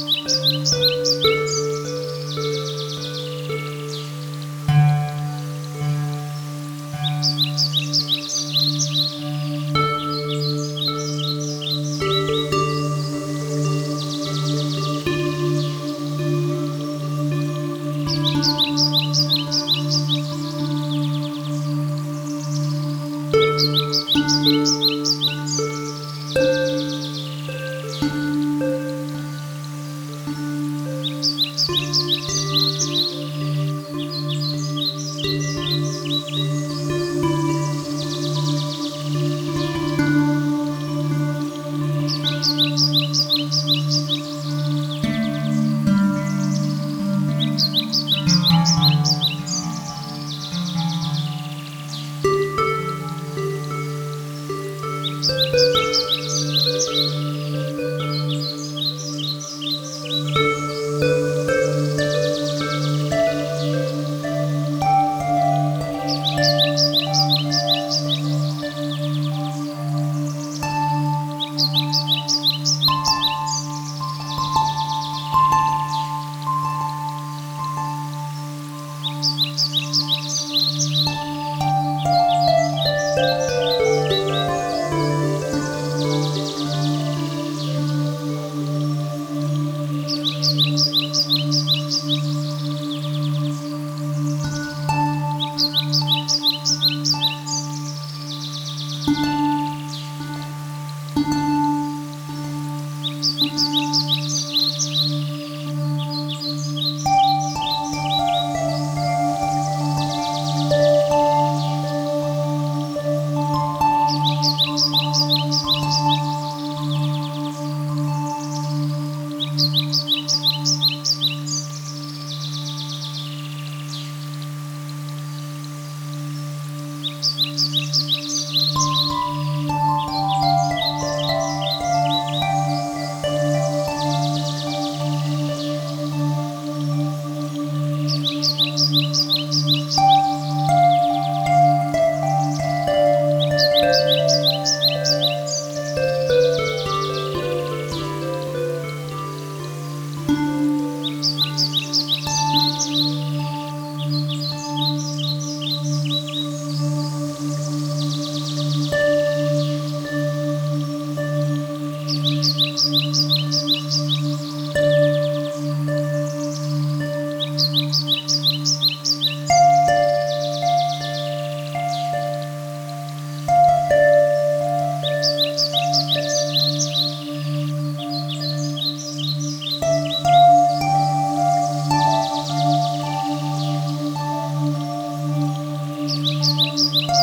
Música うん。Música Música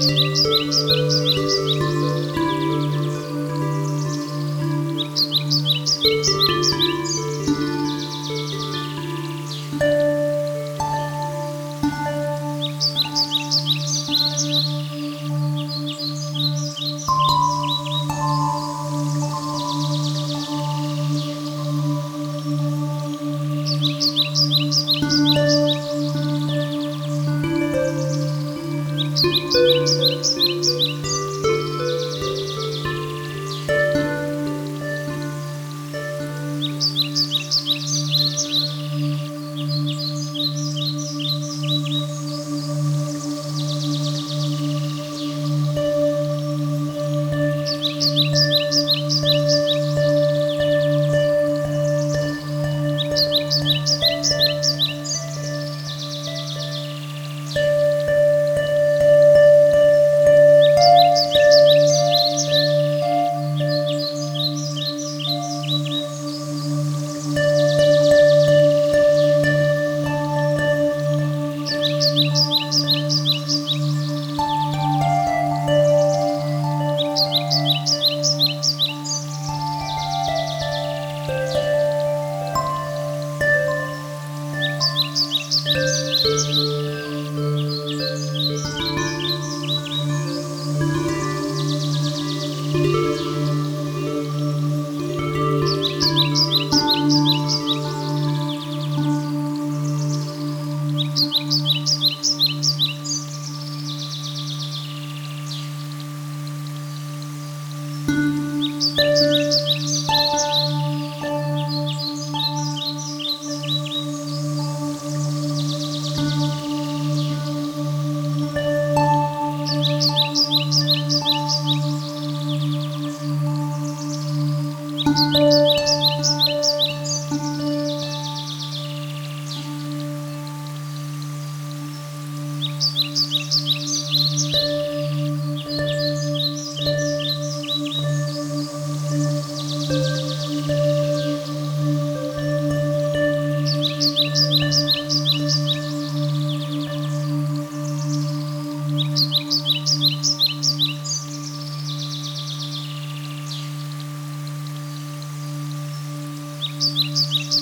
Música Música Música うん。